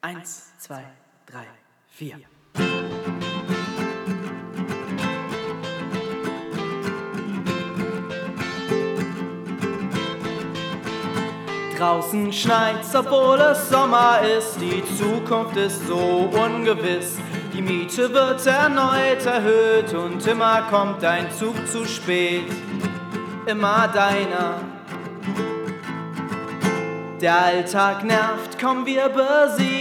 Eins, zwei, drei, vier. Draußen schneit's, obwohl es Sommer ist. Die Zukunft ist so ungewiss. Die Miete wird erneut erhöht und immer kommt dein Zug zu spät. Immer deiner. Der Alltag nervt, komm, wir besiegen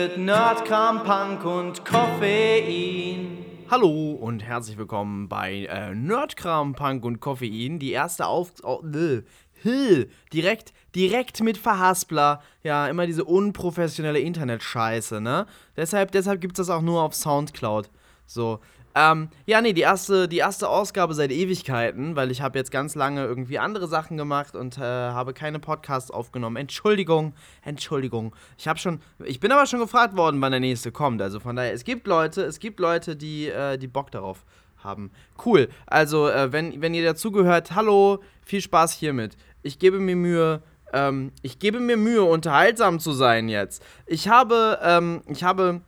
mit Nerdkram, Punk und Koffein. Hallo und herzlich willkommen bei äh, Nerdkram, Punk und Koffein. Die erste Auf... Oh, äh, Hill, direkt, direkt mit Verhaspler. Ja, immer diese unprofessionelle Internetscheiße, ne? Deshalb, deshalb gibt es das auch nur auf Soundcloud. So. Ähm, ja, nee, die erste, die erste Ausgabe seit Ewigkeiten, weil ich habe jetzt ganz lange irgendwie andere Sachen gemacht und äh, habe keine Podcasts aufgenommen. Entschuldigung, Entschuldigung. Ich habe schon, ich bin aber schon gefragt worden, wann der nächste kommt. Also von daher, es gibt Leute, es gibt Leute, die, äh, die Bock darauf haben. Cool. Also, äh, wenn, wenn ihr dazugehört, hallo, viel Spaß hiermit. Ich gebe mir Mühe, ähm, ich gebe mir Mühe, unterhaltsam zu sein jetzt. Ich habe, ähm, ich habe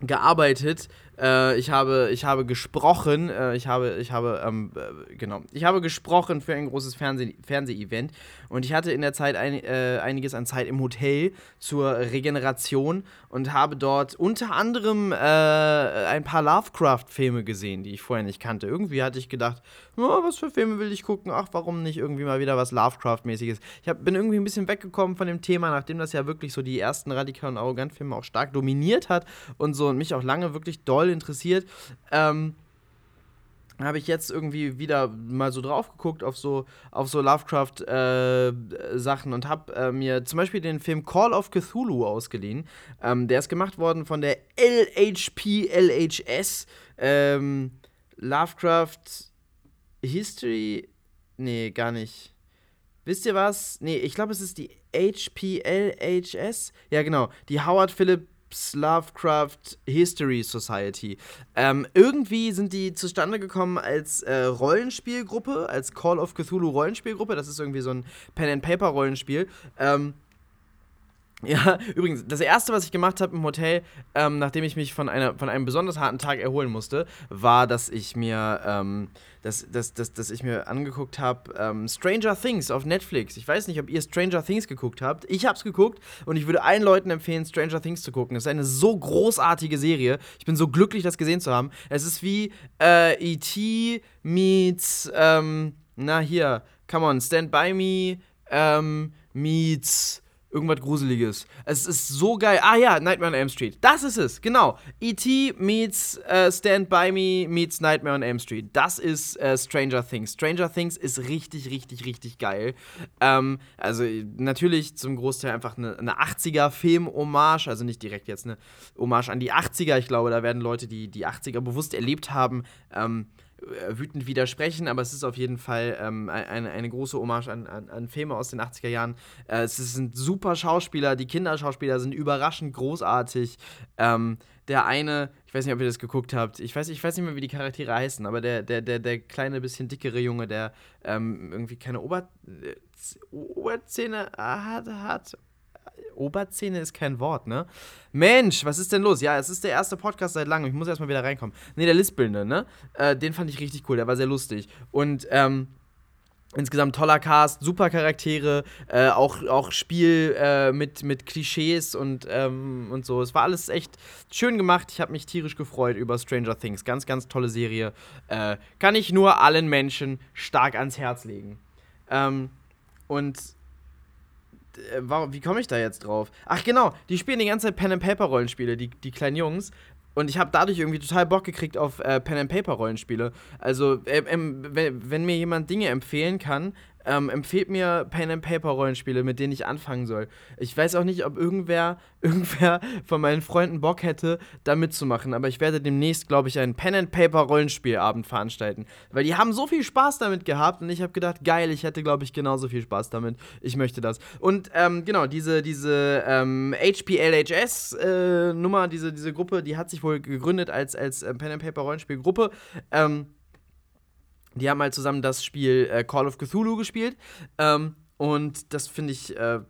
gearbeitet äh, ich, habe, ich habe gesprochen, äh, ich habe, ich habe, ähm, äh, genau, ich habe gesprochen für ein großes Fernseh Fernsehevent und ich hatte in der Zeit ein, äh, einiges an Zeit im Hotel zur Regeneration und habe dort unter anderem äh, ein paar Lovecraft-Filme gesehen, die ich vorher nicht kannte. Irgendwie hatte ich gedacht, oh, was für Filme will ich gucken? Ach, warum nicht irgendwie mal wieder was Lovecraft-mäßiges? Ich hab, bin irgendwie ein bisschen weggekommen von dem Thema, nachdem das ja wirklich so die ersten radikalen und arrogant Filme auch stark dominiert hat und so und mich auch lange wirklich doll voll interessiert. Ähm, habe ich jetzt irgendwie wieder mal so drauf geguckt auf so, auf so Lovecraft-Sachen äh, und habe äh, mir zum Beispiel den Film Call of Cthulhu ausgeliehen. Ähm, der ist gemacht worden von der LHP LHS. Ähm, Lovecraft History. Nee, gar nicht. Wisst ihr was? Nee, ich glaube, es ist die HPLHS. Ja, genau. Die Howard Philip Lovecraft History Society. Ähm, irgendwie sind die zustande gekommen als äh, Rollenspielgruppe, als Call of Cthulhu Rollenspielgruppe. Das ist irgendwie so ein Pen-and-Paper-Rollenspiel. Ähm, ja, übrigens, das erste, was ich gemacht habe im Hotel, ähm, nachdem ich mich von, einer, von einem besonders harten Tag erholen musste, war, dass ich mir, ähm, dass, dass, dass, dass ich mir angeguckt habe, ähm, Stranger Things auf Netflix. Ich weiß nicht, ob ihr Stranger Things geguckt habt. Ich habe es geguckt und ich würde allen Leuten empfehlen, Stranger Things zu gucken. Es ist eine so großartige Serie. Ich bin so glücklich, das gesehen zu haben. Es ist wie äh, E.T. meets, ähm, na hier, come on, Stand By Me ähm, meets Irgendwas Gruseliges. Es ist so geil. Ah ja, Nightmare on Elm Street. Das ist es, genau. E.T. meets uh, Stand By Me meets Nightmare on Elm Street. Das ist uh, Stranger Things. Stranger Things ist richtig, richtig, richtig geil. Ähm, also natürlich zum Großteil einfach eine, eine 80er-Film-Hommage. Also nicht direkt jetzt eine Hommage an die 80er. Ich glaube, da werden Leute, die die 80er bewusst erlebt haben, ähm, äh, wütend widersprechen, aber es ist auf jeden Fall ähm, eine, eine große Hommage an, an, an Filme aus den 80er Jahren. Äh, es sind super Schauspieler, die Kinderschauspieler sind überraschend großartig. Ähm, der eine, ich weiß nicht, ob ihr das geguckt habt, ich weiß, ich weiß nicht mehr, wie die Charaktere heißen, aber der, der, der, der kleine, bisschen dickere Junge, der ähm, irgendwie keine Ober äh, Oberzähne hat, hat Oberzähne ist kein Wort, ne? Mensch, was ist denn los? Ja, es ist der erste Podcast seit langem. Ich muss erstmal wieder reinkommen. Ne, der Lispelnde, ne? Äh, den fand ich richtig cool. Der war sehr lustig. Und, ähm, Insgesamt toller Cast, super Charaktere, äh, auch, auch Spiel äh, mit, mit Klischees und, ähm, und so. Es war alles echt schön gemacht. Ich habe mich tierisch gefreut über Stranger Things. Ganz, ganz tolle Serie. Äh, kann ich nur allen Menschen stark ans Herz legen. Ähm, und äh, wie komme ich da jetzt drauf? Ach genau, die spielen die ganze Zeit Pen and Paper Rollenspiele, die, die kleinen Jungs. Und ich habe dadurch irgendwie total Bock gekriegt auf äh, Pen and Paper Rollenspiele. Also äh, wenn, wenn, mir jemand Dinge empfehlen kann, ähm, empfehlt mir Pen and Paper Rollenspiele, mit denen ich anfangen soll. Ich weiß auch nicht, ob irgendwer, irgendwer von meinen Freunden Bock hätte, da mitzumachen, aber ich werde demnächst, glaube ich, einen Pen and Paper Rollenspielabend veranstalten, weil die haben so viel Spaß damit gehabt und ich habe gedacht, geil, ich hätte, glaube ich, genauso viel Spaß damit. Ich möchte das. Und ähm, genau, diese, diese ähm, HPLHS äh, Nummer, diese, diese Gruppe, die hat sich wohl gegründet als, als äh, Pen and Paper Rollenspielgruppe. Ähm, die haben halt zusammen das Spiel äh, Call of Cthulhu gespielt. Ähm, und das finde ich äh,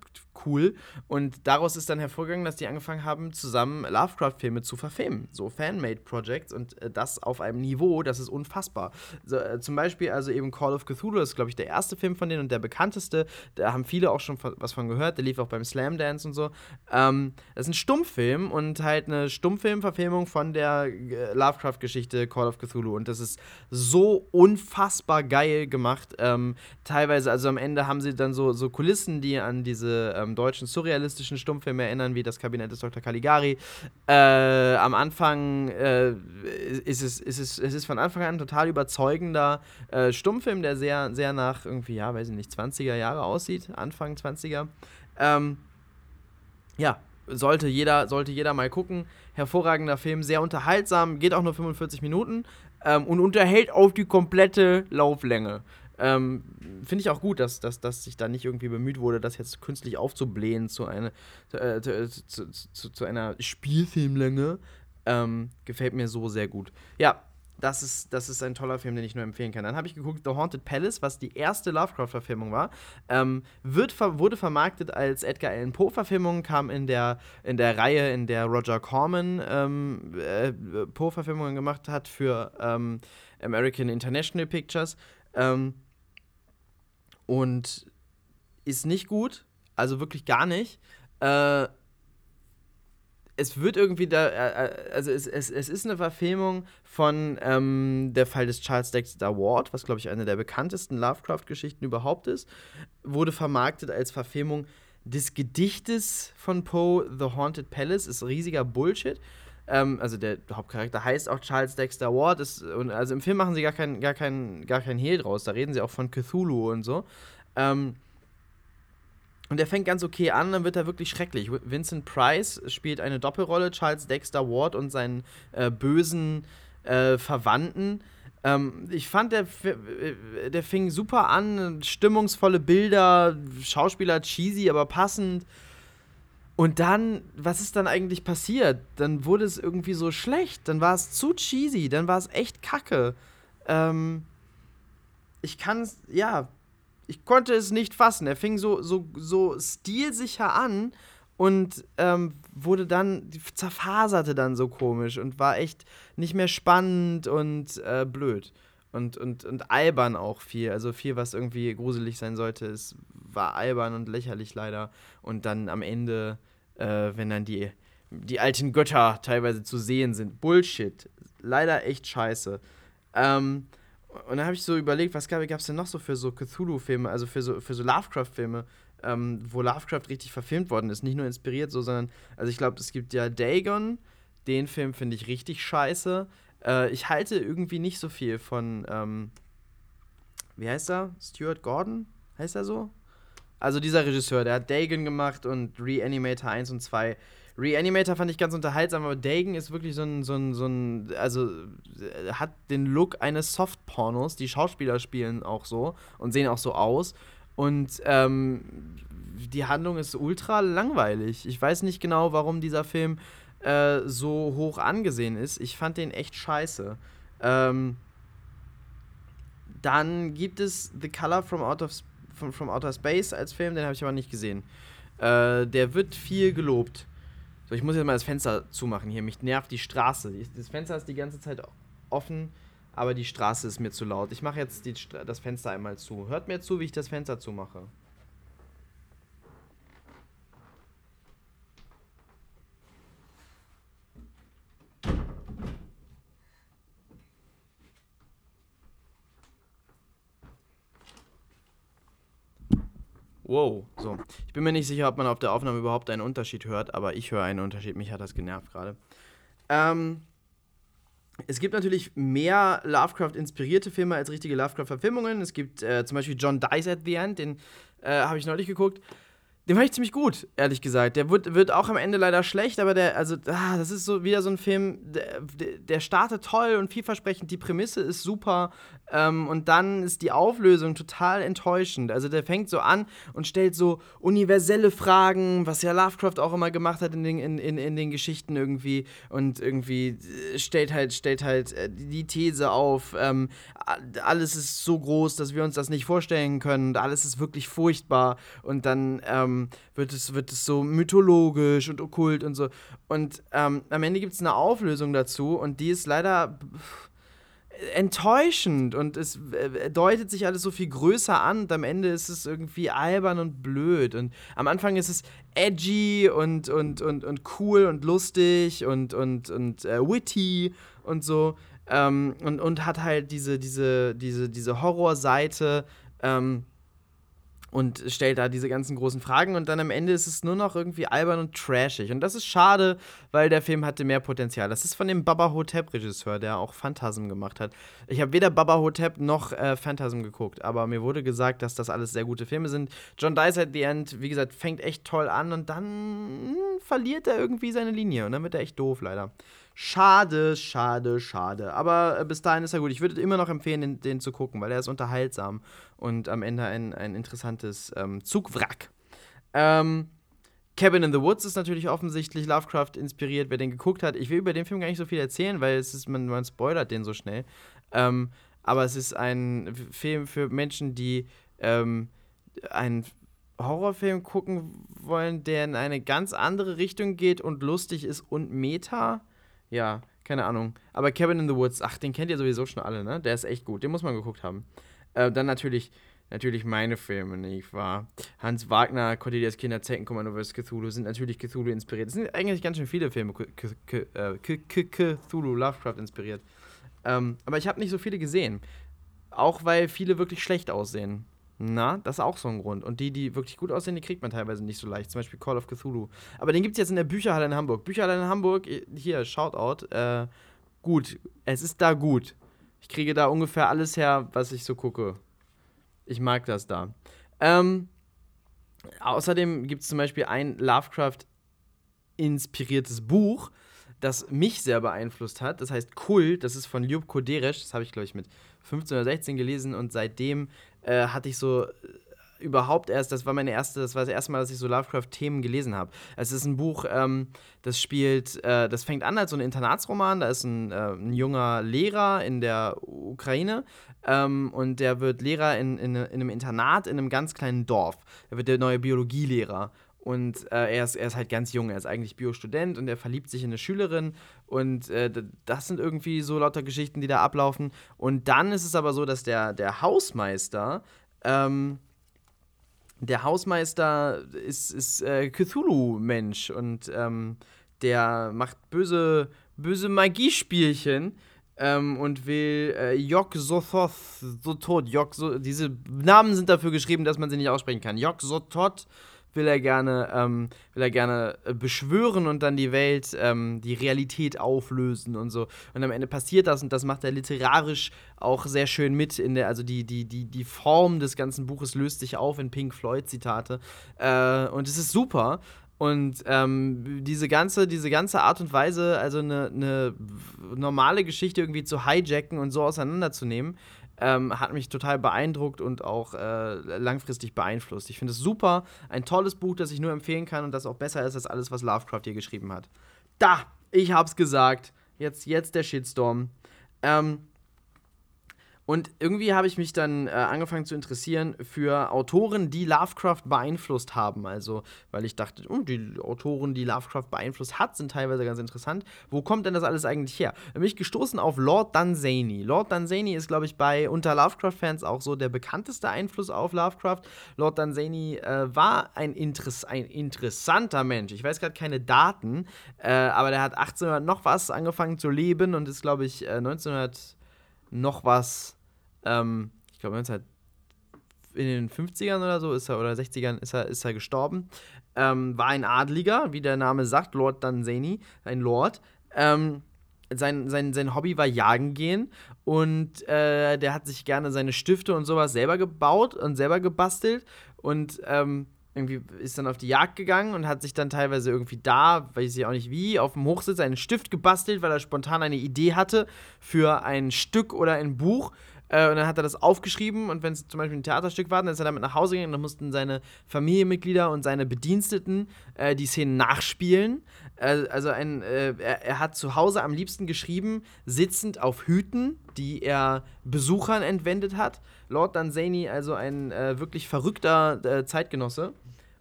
cool. Und daraus ist dann hervorgegangen, dass die angefangen haben, zusammen Lovecraft-Filme zu verfilmen. So Fan-Made-Projects und äh, das auf einem Niveau, das ist unfassbar. So, äh, zum Beispiel, also eben Call of Cthulhu, das ist, glaube ich, der erste Film von denen und der bekannteste. Da haben viele auch schon was von gehört. Der lief auch beim Slam Dance und so. Ähm, das ist ein Stummfilm und halt eine Stummfilm-Verfilmung von der äh, Lovecraft-Geschichte Call of Cthulhu. Und das ist so unfassbar geil gemacht. Ähm, teilweise, also am Ende haben sie dann so, so Kulissen, die an diese ähm, deutschen surrealistischen Stummfilme erinnern, wie das Kabinett des Dr. Caligari. Äh, am Anfang äh, ist, es, ist es, es ist von Anfang an ein total überzeugender äh, Stummfilm, der sehr, sehr nach irgendwie, ja, weiß ich nicht, 20er Jahre aussieht, Anfang 20er. Ähm, ja, sollte jeder, sollte jeder mal gucken. Hervorragender Film, sehr unterhaltsam, geht auch nur 45 Minuten ähm, und unterhält auf die komplette Lauflänge. Ähm, Finde ich auch gut, dass, dass, dass sich da nicht irgendwie bemüht wurde, das jetzt künstlich aufzublähen zu, eine, äh, zu, zu, zu, zu, einer Spielfilmlänge. Ähm, gefällt mir so sehr gut. Ja, das ist, das ist ein toller Film, den ich nur empfehlen kann. Dann habe ich geguckt, The Haunted Palace, was die erste Lovecraft-Verfilmung war. Ähm, wird, wurde vermarktet als Edgar Allan Poe-Verfilmung, kam in der, in der Reihe, in der Roger Corman ähm, äh, Poe-Verfilmungen gemacht hat für ähm, American International Pictures. Und ist nicht gut, also wirklich gar nicht. Äh, es wird irgendwie da, äh, äh, also es, es, es ist eine Verfilmung von ähm, der Fall des Charles Dexter Ward, was glaube ich eine der bekanntesten Lovecraft-Geschichten überhaupt ist, wurde vermarktet als Verfilmung des Gedichtes von Poe, The Haunted Palace, ist riesiger Bullshit. Ähm, also der Hauptcharakter heißt auch Charles Dexter Ward. Ist, und also im Film machen sie gar keinen gar kein, gar kein Hehl draus. Da reden sie auch von Cthulhu und so. Ähm, und der fängt ganz okay an, dann wird er wirklich schrecklich. Vincent Price spielt eine Doppelrolle, Charles Dexter Ward und seinen äh, bösen äh, Verwandten. Ähm, ich fand, der, äh, der fing super an, stimmungsvolle Bilder, Schauspieler cheesy, aber passend. Und dann, was ist dann eigentlich passiert? Dann wurde es irgendwie so schlecht, dann war es zu cheesy, dann war es echt kacke. Ähm, ich kann es, ja, ich konnte es nicht fassen. Er fing so, so, so stilsicher an und ähm, wurde dann, zerfaserte dann so komisch und war echt nicht mehr spannend und äh, blöd. Und, und, und albern auch viel. Also viel, was irgendwie gruselig sein sollte, es war albern und lächerlich leider. Und dann am Ende äh, wenn dann die, die alten Götter teilweise zu sehen sind. Bullshit. Leider echt scheiße. Ähm, und dann habe ich so überlegt, was gab es denn noch so für so Cthulhu-Filme, also für so, für so Lovecraft-Filme, ähm, wo Lovecraft richtig verfilmt worden ist. Nicht nur inspiriert, so, sondern, also ich glaube, es gibt ja Dagon, den Film finde ich richtig scheiße. Äh, ich halte irgendwie nicht so viel von, ähm, wie heißt er? Stuart Gordon? Heißt er so? Also dieser Regisseur, der hat Dagon gemacht und Reanimator 1 und 2. Reanimator fand ich ganz unterhaltsam, aber Dagon ist wirklich so ein, so ein, so ein, also äh, hat den Look eines Soft-Pornos. Die Schauspieler spielen auch so und sehen auch so aus. Und ähm, die Handlung ist ultra langweilig. Ich weiß nicht genau, warum dieser Film äh, so hoch angesehen ist. Ich fand den echt scheiße. Ähm, dann gibt es The Color from Out of von From Outer Space als Film, den habe ich aber nicht gesehen. Äh, der wird viel gelobt. So, ich muss jetzt mal das Fenster zumachen hier. Mich nervt die Straße. Das Fenster ist die ganze Zeit offen, aber die Straße ist mir zu laut. Ich mache jetzt die, das Fenster einmal zu. Hört mir zu, wie ich das Fenster zumache. Wow, so. Ich bin mir nicht sicher, ob man auf der Aufnahme überhaupt einen Unterschied hört, aber ich höre einen Unterschied. Mich hat das genervt gerade. Ähm, es gibt natürlich mehr Lovecraft-inspirierte Filme als richtige Lovecraft-Verfilmungen. Es gibt äh, zum Beispiel John Dies at the End, den äh, habe ich neulich geguckt. Den fand ich ziemlich gut, ehrlich gesagt. Der wird, wird auch am Ende leider schlecht, aber der, also, ah, das ist so wieder so ein Film, der, der startet toll und vielversprechend. Die Prämisse ist super. Ähm, und dann ist die Auflösung total enttäuschend. Also der fängt so an und stellt so universelle Fragen, was ja Lovecraft auch immer gemacht hat in den, in, in, in den Geschichten irgendwie. Und irgendwie äh, stellt halt, stellt halt äh, die These auf, ähm, alles ist so groß, dass wir uns das nicht vorstellen können. Und alles ist wirklich furchtbar. Und dann ähm, wird, es, wird es so mythologisch und okkult und so. Und ähm, am Ende gibt es eine Auflösung dazu und die ist leider enttäuschend und es äh, deutet sich alles so viel größer an und am Ende ist es irgendwie albern und blöd und am Anfang ist es edgy und, und, und, und cool und lustig und, und, und äh, witty und so ähm, und, und hat halt diese, diese, diese, diese Horrorseite ähm, und stellt da diese ganzen großen Fragen und dann am Ende ist es nur noch irgendwie albern und trashig. Und das ist schade, weil der Film hatte mehr Potenzial. Das ist von dem Baba Hotep-Regisseur, der auch Phantasm gemacht hat. Ich habe weder Baba Hotep noch äh, Phantasm geguckt, aber mir wurde gesagt, dass das alles sehr gute Filme sind. John Dice at the End, wie gesagt, fängt echt toll an und dann hm, verliert er irgendwie seine Linie und dann wird er echt doof, leider. Schade, schade, schade. Aber äh, bis dahin ist er gut. Ich würde immer noch empfehlen, den, den, zu gucken, weil er ist unterhaltsam und am Ende ein, ein interessantes ähm, Zugwrack. Ähm, Cabin in the Woods ist natürlich offensichtlich Lovecraft inspiriert, wer den geguckt hat. Ich will über den Film gar nicht so viel erzählen, weil es ist, man, man spoilert den so schnell. Ähm, aber es ist ein Film für Menschen, die ähm, einen Horrorfilm gucken wollen, der in eine ganz andere Richtung geht und lustig ist und Meta. Ja, keine Ahnung. Aber Cabin in the Woods, ach, den kennt ihr sowieso schon alle, ne? Der ist echt gut. Den muss man geguckt haben. Äh, dann natürlich, natürlich meine Filme, nicht wahr? Hans Wagner, Cordelias Kinder, Zeckenkommando vs. Cthulhu sind natürlich Cthulhu inspiriert. Es sind eigentlich ganz schön viele Filme äh, Cthulhu, Lovecraft inspiriert. Ähm, aber ich habe nicht so viele gesehen. Auch weil viele wirklich schlecht aussehen. Na, das ist auch so ein Grund. Und die, die wirklich gut aussehen, die kriegt man teilweise nicht so leicht. Zum Beispiel Call of Cthulhu. Aber den gibt es jetzt in der Bücherhalle in Hamburg. Bücherhalle in Hamburg, hier, Shoutout. Äh, gut, es ist da gut. Ich kriege da ungefähr alles her, was ich so gucke. Ich mag das da. Ähm, außerdem gibt es zum Beispiel ein Lovecraft-inspiriertes Buch, das mich sehr beeinflusst hat. Das heißt Kult, das ist von Ljub Koderesch. Das habe ich, glaube ich, mit 15 oder 16 gelesen und seitdem äh, hatte ich so äh, überhaupt erst, das war meine erste, das war das erste Mal, dass ich so Lovecraft-Themen gelesen habe. Es ist ein Buch, ähm, das spielt, äh, das fängt an als so ein Internatsroman. Da ist ein, äh, ein junger Lehrer in der Ukraine ähm, und der wird Lehrer in, in, in, einem Internat in einem ganz kleinen Dorf. Er wird der neue Biologielehrer. Und äh, er, ist, er ist halt ganz jung, er ist eigentlich Biostudent und er verliebt sich in eine Schülerin. Und äh, das sind irgendwie so lauter Geschichten, die da ablaufen. Und dann ist es aber so, dass der, der Hausmeister, ähm, der Hausmeister ist, ist äh, Cthulhu-Mensch und ähm, der macht böse, böse Magiespielchen. Ähm, und will äh, Jok Sothoth, Sotot, Jok, so, diese Namen sind dafür geschrieben, dass man sie nicht aussprechen kann. Jok Sotot will er gerne, ähm, will er gerne äh, beschwören und dann die Welt, ähm, die Realität auflösen und so. Und am Ende passiert das und das macht er literarisch auch sehr schön mit in der, also die, die, die, die Form des ganzen Buches löst sich auf in Pink Floyd-Zitate. Äh, und es ist super. Und ähm, diese, ganze, diese ganze Art und Weise, also eine, eine normale Geschichte irgendwie zu hijacken und so auseinanderzunehmen, ähm, hat mich total beeindruckt und auch äh, langfristig beeinflusst. Ich finde es super, ein tolles Buch, das ich nur empfehlen kann und das auch besser ist als alles, was Lovecraft hier geschrieben hat. Da, ich hab's gesagt. Jetzt, jetzt der Shitstorm. Ähm, und irgendwie habe ich mich dann äh, angefangen zu interessieren für Autoren, die Lovecraft beeinflusst haben. Also, weil ich dachte, oh, die Autoren, die Lovecraft beeinflusst hat, sind teilweise ganz interessant. Wo kommt denn das alles eigentlich her? Da bin ich gestoßen auf Lord Dunsany. Lord Dunsany ist, glaube ich, bei unter Lovecraft-Fans auch so der bekannteste Einfluss auf Lovecraft. Lord Dunsany äh, war ein, Interess ein interessanter Mensch. Ich weiß gerade keine Daten, äh, aber der hat 1800 noch was angefangen zu leben und ist, glaube ich, 1900 äh, noch was ähm, ich glaube, in den 50ern oder so ist er, oder 60ern ist er, ist er gestorben. Ähm, war ein Adliger, wie der Name sagt, Lord Dunsany, ein Lord. Ähm, sein, sein, sein Hobby war Jagen gehen und äh, der hat sich gerne seine Stifte und sowas selber gebaut und selber gebastelt und ähm, irgendwie ist dann auf die Jagd gegangen und hat sich dann teilweise irgendwie da, weiß ich auch nicht wie, auf dem Hochsitz einen Stift gebastelt, weil er spontan eine Idee hatte für ein Stück oder ein Buch Äh, und dann hat er das aufgeschrieben und wenn es zum Beispiel ein Theaterstück war, dann ist er damit nach Hause gegangen. Dann mussten seine Familienmitglieder und seine Bediensteten äh, die Szenen nachspielen. Äh, also ein, äh, er, er, hat zu Hause am liebsten geschrieben, sitzend auf Hüten, die er Besuchern entwendet hat. Lord Danzani, also ein äh, wirklich verrückter äh, Zeitgenosse.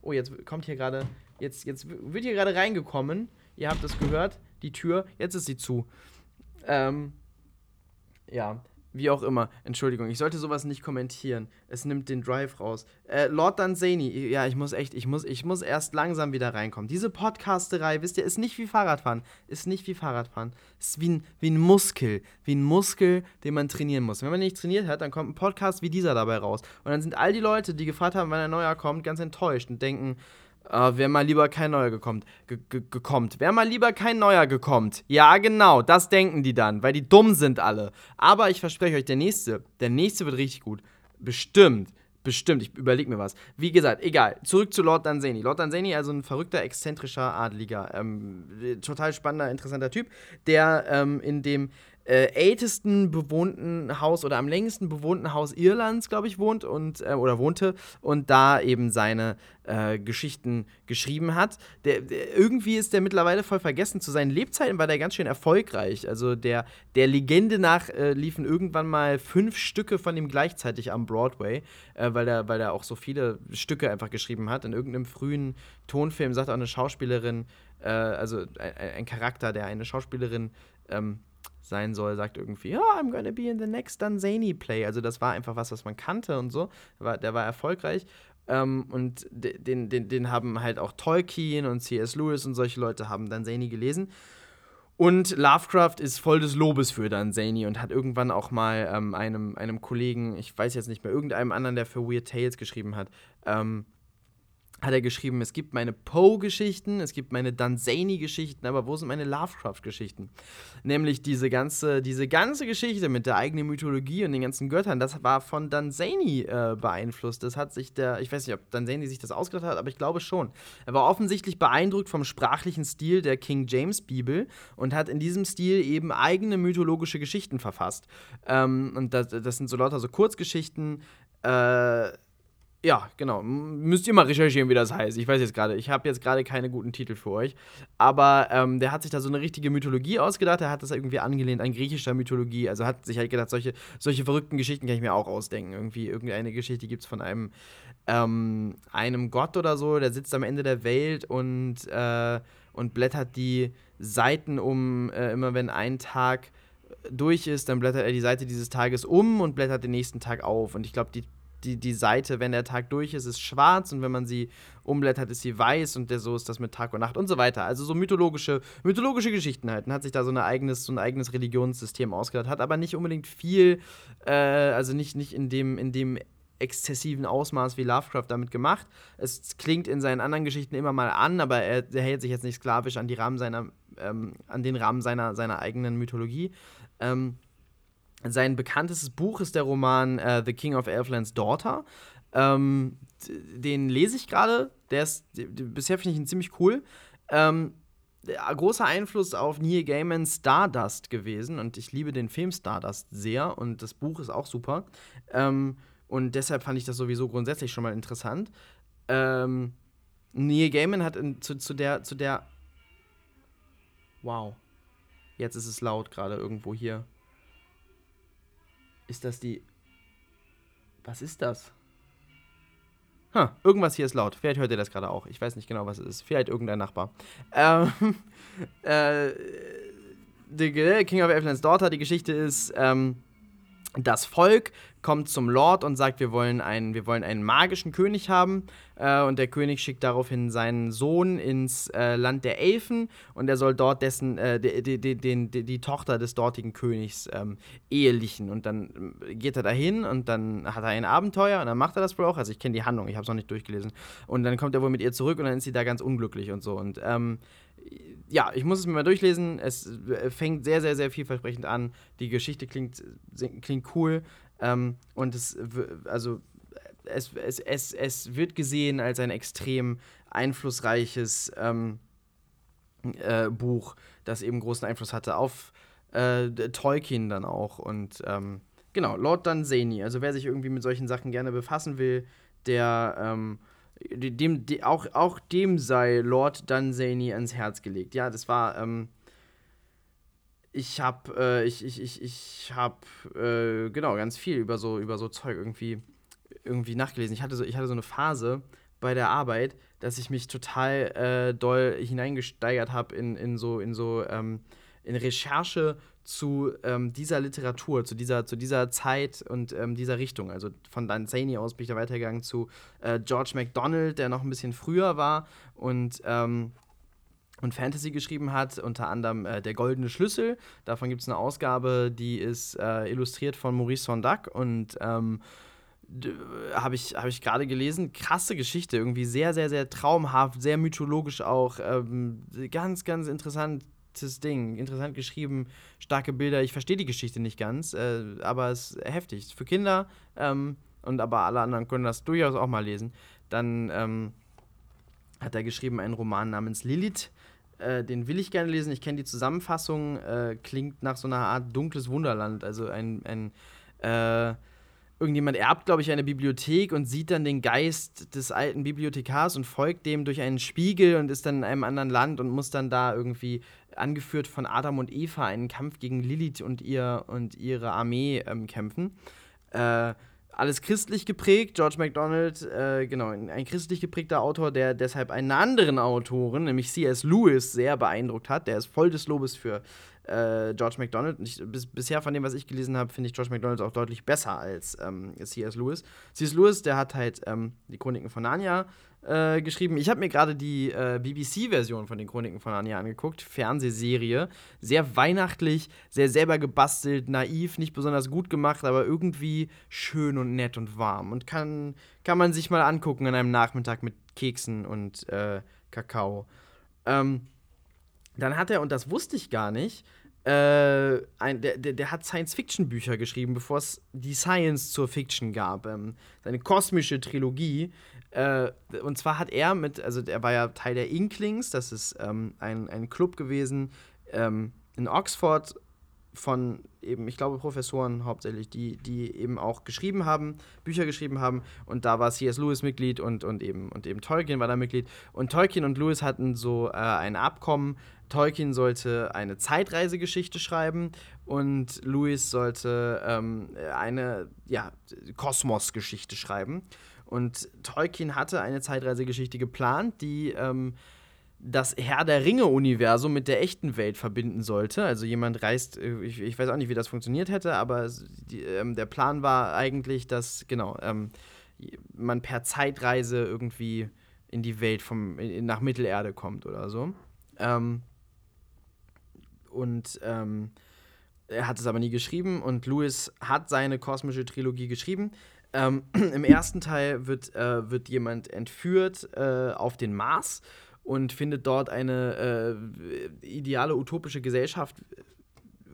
Oh, jetzt kommt hier gerade, jetzt, jetzt wird hier gerade reingekommen. Ihr habt es gehört, die Tür, jetzt ist sie zu. Ähm, ja, wie auch immer. Entschuldigung, ich sollte sowas nicht kommentieren. Es nimmt den Drive raus. Äh, Lord Danzani, ja, ich muss echt, ich muss, ich muss erst langsam wieder reinkommen. Diese Podcasterei, wisst ihr, ist nicht wie Fahrradfahren. Ist nicht wie Fahrradfahren. Ist wie ein, wie ein Muskel. Wie ein Muskel, den man trainieren muss. Wenn man nicht trainiert hat, dann kommt ein Podcast wie dieser dabei raus. Und dann sind all die Leute, die gefragt haben, wann ein neuer kommt, ganz enttäuscht und denken, Uh, Wäre mal lieber kein neuer gekommen. gekommen. Wäre mal lieber kein neuer gekommen. Ja, genau, das denken die dann, weil die dumm sind alle. Aber ich verspreche euch, der nächste, der nächste wird richtig gut. Bestimmt. Bestimmt, ich überlege mir was. Wie gesagt, egal. Zurück zu Lord Danzani. Lord Danzani, also ein verrückter, exzentrischer Adeliger. Ähm, total spannender, interessanter Typ, der ähm, in dem äh, ältesten bewohnten Haus oder am längsten bewohnten Haus Irlands, glaube ich, wohnt und äh, oder wohnte und da eben seine äh, Geschichten geschrieben hat. Der, der, irgendwie ist der mittlerweile voll vergessen. Zu seinen Lebzeiten war der ganz schön erfolgreich. Also der, der Legende nach äh, liefen irgendwann mal fünf Stücke von ihm gleichzeitig am Broadway, äh, weil er weil auch so viele Stücke einfach geschrieben hat. In irgendeinem frühen Tonfilm sagt auch eine Schauspielerin, äh, also ein, ein, Charakter, der eine Schauspielerin ähm, sein soll, sagt irgendwie, ja, oh, I'm gonna be in the next Danzani play. Also das war einfach was, was man kannte und so. Der war, der war erfolgreich. Ähm, und den, den, den haben halt auch Tolkien und C.S. Lewis und solche Leute haben Danzani gelesen. Und Lovecraft ist voll des Lobes für Danzani und hat irgendwann auch mal ähm, einem, einem Kollegen, ich weiß jetzt nicht mehr, irgendeinem anderen, der für Weird Tales geschrieben hat, ähm, hat er geschrieben, es gibt meine Poe-Geschichten, es gibt meine Danzani-Geschichten, aber wo sind meine Lovecraft-Geschichten? Nämlich diese ganze, diese ganze Geschichte mit der eigenen Mythologie und den ganzen Göttern, das war von Danzani äh, beeinflusst. Das hat sich der, ich weiß nicht, ob Danzani sich das ausgedacht hat, aber ich glaube schon. Er war offensichtlich beeindruckt vom sprachlichen Stil der King James-Bibel und hat in diesem Stil eben eigene mythologische Geschichten verfasst. Ähm, und das, das sind so lauter so Kurzgeschichten, äh, ja, genau. Müsst ihr mal recherchieren, wie das heißt. Ich weiß jetzt gerade, ich habe jetzt gerade keine guten Titel für euch. Aber ähm, der hat sich da so eine richtige Mythologie ausgedacht. Er hat das irgendwie angelehnt an griechischer Mythologie. Also hat sich halt gedacht, solche, solche verrückten Geschichten kann ich mir auch ausdenken. Irgendwie, irgendeine Geschichte gibt es von einem, ähm, einem Gott oder so, der sitzt am Ende der Welt und, äh, und blättert die Seiten um, äh, immer wenn ein Tag durch ist, dann blättert er die Seite dieses Tages um und blättert den nächsten Tag auf. Und ich glaube, die die, die Seite, wenn der Tag durch ist, ist schwarz und wenn man sie umblättert, ist sie weiß und der, so ist das mit Tag und Nacht und so weiter. Also so mythologische, mythologische Geschichten halt. Und hat sich da so, eine eigenes, so ein eigenes Religionssystem ausgedacht, hat aber nicht unbedingt viel, äh, also nicht, nicht in dem, in dem exzessiven Ausmaß wie Lovecraft damit gemacht. Es klingt in seinen anderen Geschichten immer mal an, aber er, er hält sich jetzt nicht sklavisch an die Rahmen seiner, ähm, an den Rahmen seiner, seiner eigenen Mythologie. Ähm, sein bekanntestes Buch ist der Roman äh, The King of Elfland's Daughter. Ähm, den lese ich gerade. Der ist bisher finde ich ihn ziemlich cool. Ähm, großer Einfluss auf Neil Gaiman's Stardust gewesen und ich liebe den Film Stardust sehr und das Buch ist auch super. Ähm, und deshalb fand ich das sowieso grundsätzlich schon mal interessant. Ähm, Neil Gaiman hat in, zu, zu, der, zu der. Wow. Jetzt ist es laut gerade irgendwo hier. Ist das die. Was ist das? Huh, irgendwas hier ist laut. Vielleicht hört ihr das gerade auch. Ich weiß nicht genau, was es ist. Vielleicht irgendein Nachbar. Ähm, äh, King of Elfland's Daughter, die Geschichte ist, ähm, das Volk kommt zum Lord und sagt, wir wollen einen, wir wollen einen magischen König haben. Äh, und der König schickt daraufhin seinen Sohn ins äh, Land der Elfen und er soll dort dessen, äh, die, die, die, die, Tochter des dortigen Königs ähm, ehelichen. Und dann äh, geht er dahin und dann hat er ein Abenteuer und dann macht er das wohl auch. Also ich kenne die Handlung, ich habe es noch nicht durchgelesen. Und dann kommt er wohl mit ihr zurück und dann ist sie da ganz unglücklich und so. Und ähm, ja, ich muss es mir mal durchlesen. Es äh, fängt sehr, sehr, sehr vielversprechend an. Die Geschichte klingt, klingt cool. Ähm, und es, also, es, es, es, es wird gesehen als ein extrem einflussreiches ähm, äh, Buch, das eben großen Einfluss hatte auf äh, Tolkien dann auch. Und ähm, genau, Lord Dunsany. Also wer sich irgendwie mit solchen Sachen gerne befassen will, der, ähm, dem, de, auch, auch dem sei Lord Dunsany ans Herz gelegt. Ja, das war, ähm, ich hab, äh, ich, ich, ich, ich hab, äh, genau, ganz viel über so, über so Zeug irgendwie, irgendwie nachgelesen. Ich hatte so, ich hatte so eine Phase bei der Arbeit, dass ich mich total äh, doll hineingesteigert habe in, in so, in so, ähm, in Recherche zu ähm, dieser Literatur, zu dieser, zu dieser Zeit und ähm, dieser Richtung. Also von Danzani aus bin ich da weitergegangen zu äh, George MacDonald, der noch ein bisschen früher war und, ähm, und Fantasy geschrieben hat, unter anderem äh, Der Goldene Schlüssel. Davon gibt es eine Ausgabe, die ist äh, illustriert von Maurice Sondac und ähm, habe ich, hab ich gerade gelesen. Krasse Geschichte, irgendwie sehr, sehr, sehr traumhaft, sehr mythologisch auch. Ähm, ganz, ganz interessantes Ding. Interessant geschrieben, starke Bilder. Ich verstehe die Geschichte nicht ganz, äh, aber es ist heftig. Für Kinder ähm, und aber alle anderen können das durchaus auch mal lesen. Dann ähm, hat er geschrieben einen Roman namens Lilith. Äh, den will ich gerne lesen. Ich kenne die Zusammenfassung. Äh, klingt nach so einer Art dunkles Wunderland. Also ein, ein äh, irgendjemand erbt, glaube ich, eine Bibliothek und sieht dann den Geist des alten Bibliothekars und folgt dem durch einen Spiegel und ist dann in einem anderen Land und muss dann da irgendwie angeführt von Adam und Eva einen Kampf gegen Lilith und ihr und ihre Armee ähm, kämpfen. Äh, alles christlich geprägt. George MacDonald, äh, genau, ein christlich geprägter Autor, der deshalb einen anderen Autoren, nämlich C.S. Lewis, sehr beeindruckt hat. Der ist voll des Lobes für äh, George MacDonald. Ich, bis, bisher von dem, was ich gelesen habe, finde ich George MacDonald auch deutlich besser als ähm, C.S. Lewis. C.S. Lewis, der hat halt ähm, die Chroniken von Narnia äh, geschrieben. Ich habe mir gerade die äh, BBC-Version von den Chroniken von Narnia angeguckt, Fernsehserie. Sehr weihnachtlich, sehr selber gebastelt, naiv, nicht besonders gut gemacht, aber irgendwie schön und nett und warm. Und kann, kann man sich mal angucken an einem Nachmittag mit Keksen und äh, Kakao. Ähm, dann hat er, und das wusste ich gar nicht, äh, ein, der, der, der, hat Science-Fiction-Bücher geschrieben, bevor es die Science zur Fiction gab. Ähm, seine kosmische Trilogie. Äh, und zwar hat er mit, also er war ja Teil der Inklings, das ist ähm, ein, ein Club gewesen ähm, in Oxford von eben, ich glaube, Professoren hauptsächlich, die, die eben auch geschrieben haben, Bücher geschrieben haben. Und da war C.S. Lewis Mitglied und, und, eben, und eben Tolkien war da Mitglied. Und Tolkien und Lewis hatten so äh, ein Abkommen. Tolkien sollte eine Zeitreisegeschichte schreiben und Lewis sollte ähm, eine ja, Kosmosgeschichte schreiben. Und Tolkien hatte eine Zeitreisegeschichte geplant, die ähm, das Herr der Ringe-Universum mit der echten Welt verbinden sollte. Also jemand reist, äh, ich, ich weiß auch nicht, wie das funktioniert hätte, aber die, ähm, der Plan war eigentlich, dass, genau, ähm, man per Zeitreise irgendwie in die Welt vom, in, nach Mittelerde kommt oder so. Ähm, und ähm, er hat es aber nie geschrieben und Lewis hat seine kosmische Trilogie geschrieben. Ähm, Im ersten Teil wird, äh, wird jemand entführt äh, auf den Mars und findet dort eine äh, ideale utopische Gesellschaft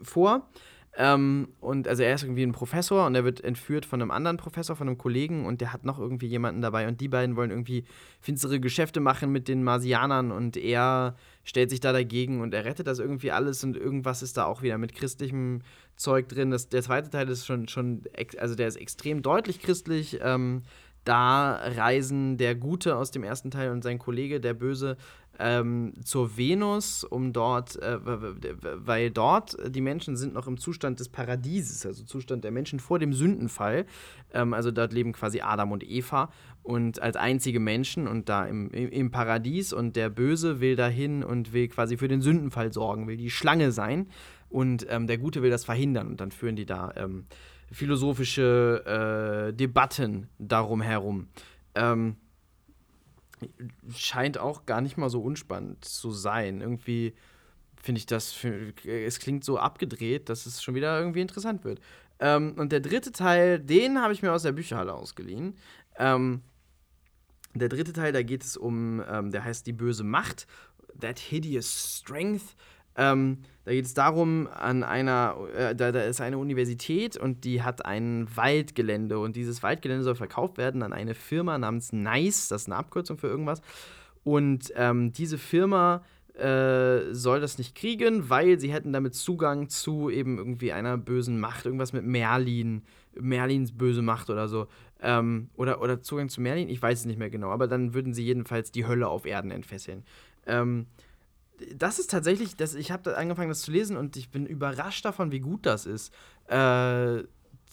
vor. Ähm, und also er ist irgendwie ein Professor und er wird entführt von einem anderen Professor, von einem Kollegen und der hat noch irgendwie jemanden dabei und die beiden wollen irgendwie finstere Geschäfte machen mit den Marsianern und er stellt sich da dagegen und er rettet das irgendwie alles und irgendwas ist da auch wieder mit christlichem Zeug drin. Das, der zweite Teil ist schon, schon also der ist extrem deutlich christlich. Ähm, da reisen der Gute aus dem ersten Teil und sein Kollege, der Böse, ähm, zur Venus, um dort, äh, weil dort die Menschen sind noch im Zustand des Paradieses, also Zustand der Menschen vor dem Sündenfall. Ähm, also dort leben quasi Adam und Eva und als einzige Menschen und da im, im Paradies und der Böse will dahin und will quasi für den Sündenfall sorgen, will die Schlange sein und ähm, der Gute will das verhindern und dann führen die da ähm, philosophische äh, Debatten darum herum. Ähm, scheint auch gar nicht mal so unspannend zu sein. Irgendwie finde ich das, es klingt so abgedreht, dass es schon wieder irgendwie interessant wird. Ähm, und der dritte Teil, den habe ich mir aus der Bücherhalle ausgeliehen. Ähm, der dritte Teil, da geht es um, ähm, der heißt Die böse Macht, That Hideous Strength. Ähm, da geht es darum, an einer, äh, da, da, ist eine Universität und die hat ein Waldgelände und dieses Waldgelände soll verkauft werden an eine Firma namens NICE, das ist eine Abkürzung für irgendwas. Und ähm, diese Firma äh, soll das nicht kriegen, weil sie hätten damit Zugang zu eben irgendwie einer bösen Macht, irgendwas mit Merlin, Merlins böse Macht oder so. Ähm, oder, oder Zugang zu Merlin, ich weiß es nicht mehr genau, aber dann würden sie jedenfalls die Hölle auf Erden entfesseln. Ähm, das ist tatsächlich, das, ich habe angefangen, das zu lesen und ich bin überrascht davon, wie gut das ist äh,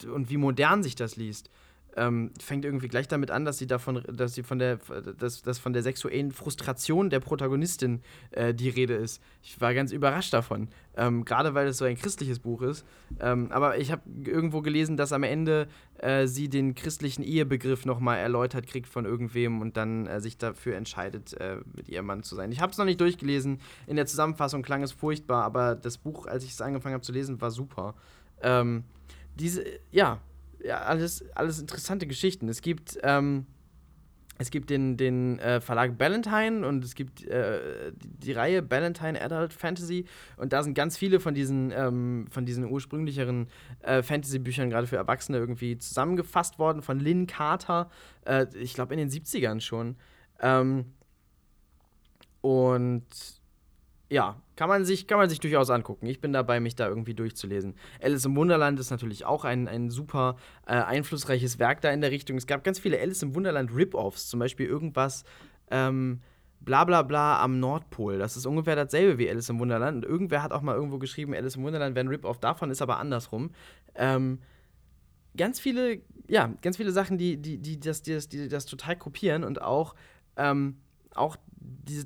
und wie modern sich das liest ähm, fängt irgendwie gleich damit an, dass sie davon, dass sie von der, dass, dass von der sexuellen Frustration der Protagonistin äh, die Rede ist. Ich war ganz überrascht davon, ähm, gerade weil es so ein christliches Buch ist. Ähm, aber ich habe irgendwo gelesen, dass am Ende äh, sie den christlichen Ehebegriff nochmal erläutert kriegt von irgendwem und dann äh, sich dafür entscheidet, äh, mit ihrem Mann zu sein. Ich habe es noch nicht durchgelesen. In der Zusammenfassung klang es furchtbar, aber das Buch, als ich es angefangen habe zu lesen, war super. Ähm, diese, ja, ja, alles, alles interessante Geschichten. Es gibt, ähm, es gibt den, den äh, Verlag Ballantine und es gibt äh, die, die, Reihe Ballantine Adult Fantasy und da sind ganz viele von diesen, ähm, von diesen ursprünglicheren äh, Fantasy-Büchern gerade für Erwachsene irgendwie zusammengefasst worden von Lynn Carter, äh, ich glaube in den 70ern schon. Ähm, und ja, kann man, sich, kann man sich durchaus angucken. Ich bin dabei, mich da irgendwie durchzulesen. Alice im Wunderland ist natürlich auch ein, ein super äh, einflussreiches Werk da in der Richtung. Es gab ganz viele Alice im Wunderland Rip-Offs, zum Beispiel irgendwas, ähm, bla bla bla am Nordpol. Das ist ungefähr dasselbe wie Alice im Wunderland. Und irgendwer hat auch mal irgendwo geschrieben, Alice im Wunderland wäre ein Rip-Off davon, ist aber andersrum. Ähm, ganz viele, ja, ganz viele Sachen, die, die, die, das, die, das, die das total kopieren und auch, ähm, auch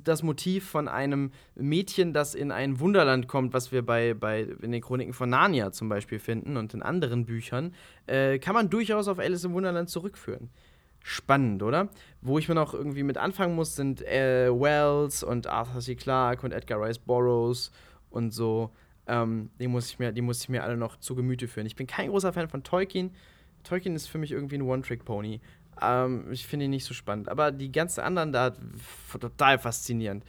das Motiv von einem Mädchen, das in ein Wunderland kommt, was wir bei, bei in den Chroniken von Narnia zum Beispiel finden und in anderen Büchern, äh, kann man durchaus auf Alice im Wunderland zurückführen. Spannend, oder? Wo ich mir noch irgendwie mit anfangen muss, sind äh, Wells und Arthur C. Clarke und Edgar Rice Burroughs und so. Ähm, die, muss ich mir, die muss ich mir alle noch zu Gemüte führen. Ich bin kein großer Fan von Tolkien. Tolkien ist für mich irgendwie ein One-Trick-Pony. Ähm, ich finde ihn nicht so spannend. Aber die ganzen anderen da total faszinierend.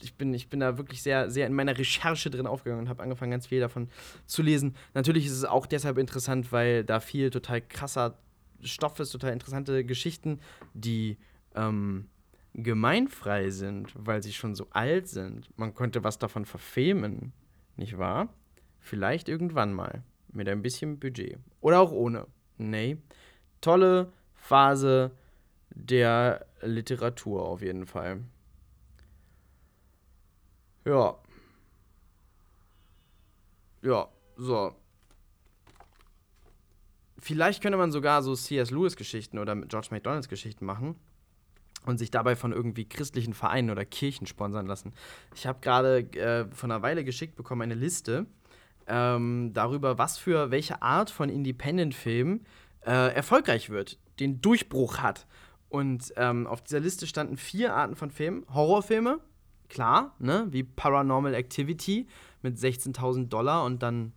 Ich bin, ich bin da wirklich sehr, sehr in meiner Recherche drin aufgegangen und habe angefangen, ganz viel davon zu lesen. Natürlich ist es auch deshalb interessant, weil da viel total krasser Stoff ist, total interessante Geschichten, die ähm, gemeinfrei sind, weil sie schon so alt sind. Man könnte was davon verfilmen, nicht wahr? Vielleicht irgendwann mal. Mit ein bisschen Budget. Oder auch ohne. Nee. Tolle Phase der Literatur auf jeden Fall. Ja. Ja, so. Vielleicht könnte man sogar so C.S. Lewis-Geschichten oder George McDonalds Geschichten machen und sich dabei von irgendwie christlichen Vereinen oder Kirchen sponsern lassen. Ich habe gerade äh, von einer Weile geschickt bekommen eine Liste ähm, darüber, was für welche Art von Independent-Film äh, erfolgreich wird den Durchbruch hat. Und ähm, auf dieser Liste standen vier Arten von Filmen. Horrorfilme, klar, ne? wie Paranormal Activity mit 16.000 Dollar und dann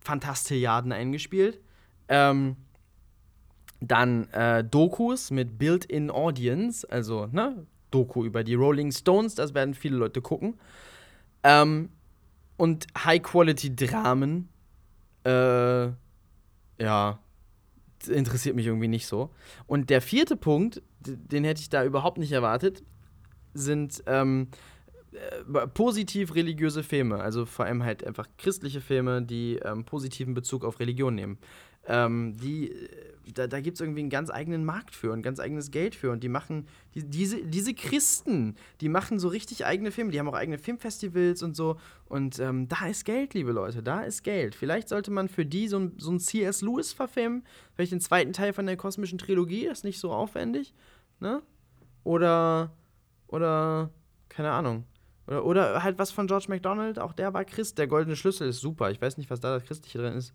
Fantastilliarden eingespielt. Ähm, dann äh, Dokus mit Built-in Audience, also ne, Doku über die Rolling Stones, das werden viele Leute gucken. Ähm, und High-Quality-Dramen, äh, ja, interessiert mich irgendwie nicht so. Und der vierte Punkt, den hätte ich da überhaupt nicht erwartet, sind ähm, äh, positiv religiöse Filme. Also vor allem halt einfach christliche Filme, die ähm, positiven Bezug auf Religion nehmen. Ähm, die da, da gibt es irgendwie einen ganz eigenen Markt für und ganz eigenes Geld für. Und die machen, die, diese, diese Christen, die machen so richtig eigene Filme. Die haben auch eigene Filmfestivals und so. Und ähm, da ist Geld, liebe Leute, da ist Geld. Vielleicht sollte man für die so, ein, so einen C.S. Lewis verfilmen. Vielleicht den zweiten Teil von der kosmischen Trilogie, das ist nicht so aufwendig. Ne? Oder, oder, keine Ahnung. Oder, oder halt was von George McDonald, auch der war Christ. Der goldene Schlüssel ist super. Ich weiß nicht, was da das Christliche drin ist.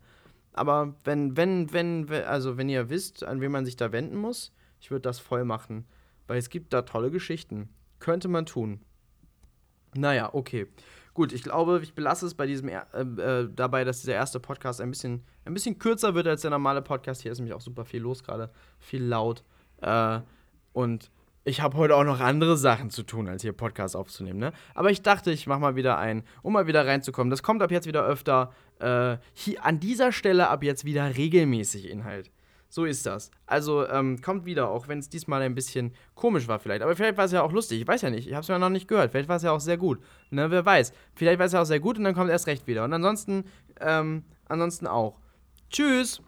Aber wenn, wenn, wenn, also wenn ihr wisst, an wen man sich da wenden muss, ich würde das voll machen. Weil es gibt da tolle Geschichten. Könnte man tun. Naja, okay. Gut, ich glaube, ich belasse es bei diesem äh, äh, dabei, dass dieser erste Podcast ein bisschen, ein bisschen kürzer wird als der normale Podcast. Hier ist nämlich auch super viel los gerade, viel laut. Äh, und ich habe heute auch noch andere Sachen zu tun, als hier Podcast aufzunehmen, ne? Aber ich dachte, ich mache mal wieder ein, um mal wieder reinzukommen. Das kommt ab jetzt wieder öfter. Äh, hier an dieser Stelle ab jetzt wieder regelmäßig Inhalt. So ist das. Also ähm, kommt wieder, auch wenn es diesmal ein bisschen komisch war vielleicht. Aber vielleicht war es ja auch lustig. Ich weiß ja nicht. Ich habe es ja noch nicht gehört. Vielleicht war es ja auch sehr gut. Ne, wer weiß. Vielleicht war es ja auch sehr gut und dann kommt erst recht wieder. Und ansonsten, ähm, ansonsten auch. Tschüss.